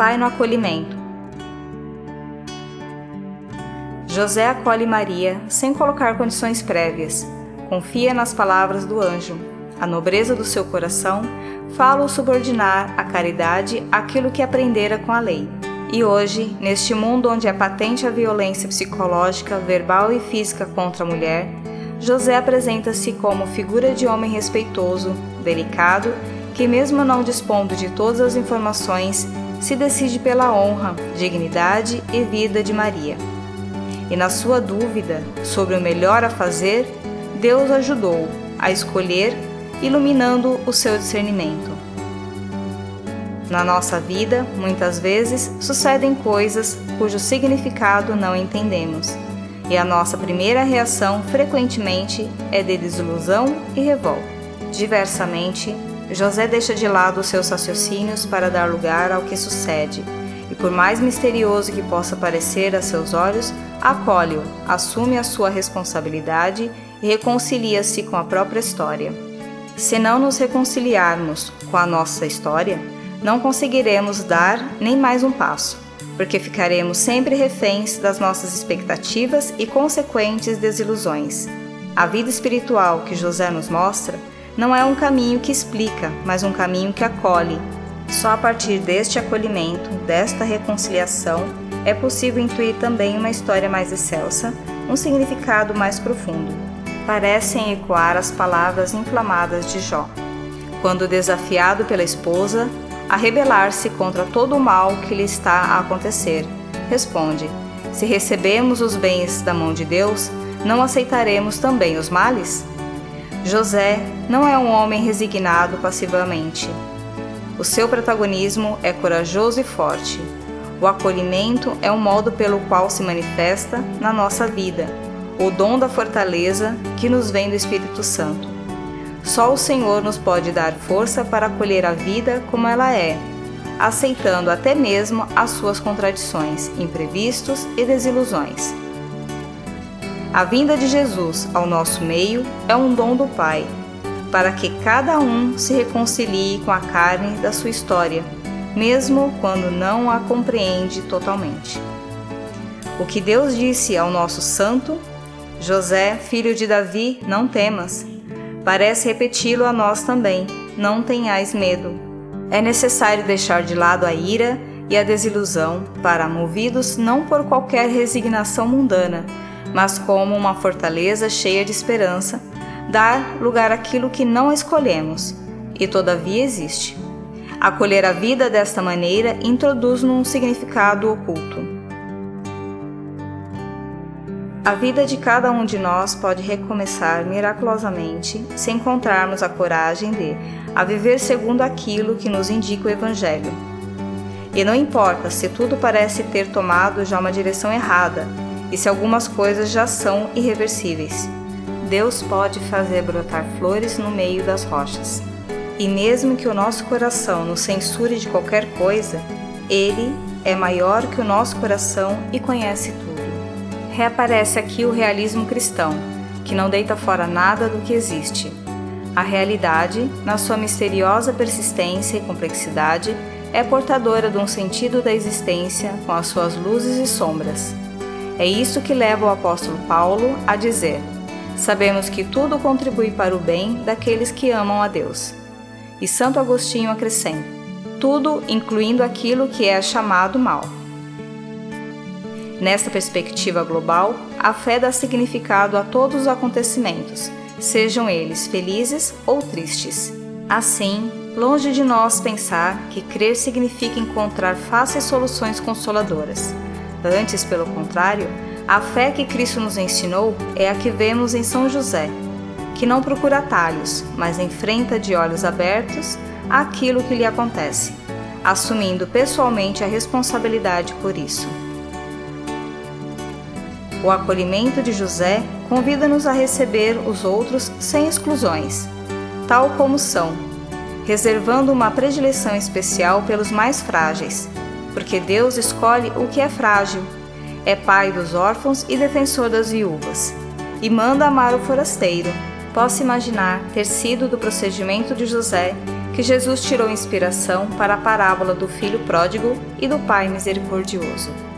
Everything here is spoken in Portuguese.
Pai no acolhimento. José acolhe Maria sem colocar condições prévias. Confia nas palavras do anjo. A nobreza do seu coração fala o subordinar à caridade aquilo que aprendera com a lei. E hoje, neste mundo onde é patente a violência psicológica, verbal e física contra a mulher, José apresenta-se como figura de homem respeitoso, delicado, que, mesmo não dispondo de todas as informações, se decide pela honra, dignidade e vida de Maria. E na sua dúvida sobre o melhor a fazer, Deus ajudou a escolher, iluminando o seu discernimento. Na nossa vida, muitas vezes, sucedem coisas cujo significado não entendemos e a nossa primeira reação frequentemente é de desilusão e revolta. Diversamente, José deixa de lado os seus raciocínios para dar lugar ao que sucede, e por mais misterioso que possa parecer a seus olhos, acolhe-o, assume a sua responsabilidade e reconcilia-se com a própria história. Se não nos reconciliarmos com a nossa história, não conseguiremos dar nem mais um passo porque ficaremos sempre reféns das nossas expectativas e consequentes desilusões. A vida espiritual que José nos mostra não é um caminho que explica, mas um caminho que acolhe. Só a partir deste acolhimento, desta reconciliação, é possível intuir também uma história mais excelsa, um significado mais profundo. Parecem ecoar as palavras inflamadas de Jó. Quando desafiado pela esposa, a rebelar-se contra todo o mal que lhe está a acontecer. Responde: Se recebemos os bens da mão de Deus, não aceitaremos também os males? José não é um homem resignado passivamente. O seu protagonismo é corajoso e forte. O acolhimento é um modo pelo qual se manifesta na nossa vida o dom da fortaleza que nos vem do Espírito Santo. Só o Senhor nos pode dar força para acolher a vida como ela é, aceitando até mesmo as suas contradições, imprevistos e desilusões. A vinda de Jesus ao nosso meio é um dom do Pai, para que cada um se reconcilie com a carne da sua história, mesmo quando não a compreende totalmente. O que Deus disse ao nosso santo, José, filho de Davi, não temas, parece repeti-lo a nós também: não tenhais medo. É necessário deixar de lado a ira e a desilusão para, movidos não por qualquer resignação mundana, mas como uma fortaleza cheia de esperança, dar lugar àquilo que não escolhemos e todavia existe. Acolher a vida desta maneira introduz-nos um significado oculto. A vida de cada um de nós pode recomeçar miraculosamente se encontrarmos a coragem de a viver segundo aquilo que nos indica o Evangelho. E não importa se tudo parece ter tomado já uma direção errada e se algumas coisas já são irreversíveis. Deus pode fazer brotar flores no meio das rochas. E mesmo que o nosso coração nos censure de qualquer coisa, Ele é maior que o nosso coração e conhece tudo reaparece aqui o realismo cristão, que não deita fora nada do que existe. A realidade, na sua misteriosa persistência e complexidade, é portadora de um sentido da existência com as suas luzes e sombras. É isso que leva o apóstolo Paulo a dizer: Sabemos que tudo contribui para o bem daqueles que amam a Deus. E Santo Agostinho acrescenta: tudo incluindo aquilo que é chamado mal. Nesta perspectiva global, a fé dá significado a todos os acontecimentos, sejam eles felizes ou tristes. Assim, longe de nós pensar que crer significa encontrar fáceis soluções consoladoras. Antes, pelo contrário, a fé que Cristo nos ensinou é a que vemos em São José, que não procura atalhos, mas enfrenta de olhos abertos aquilo que lhe acontece, assumindo pessoalmente a responsabilidade por isso. O acolhimento de José convida-nos a receber os outros sem exclusões, tal como são, reservando uma predileção especial pelos mais frágeis, porque Deus escolhe o que é frágil, é pai dos órfãos e defensor das viúvas, e manda amar o forasteiro. Posso imaginar ter sido do procedimento de José que Jesus tirou inspiração para a parábola do filho pródigo e do pai misericordioso.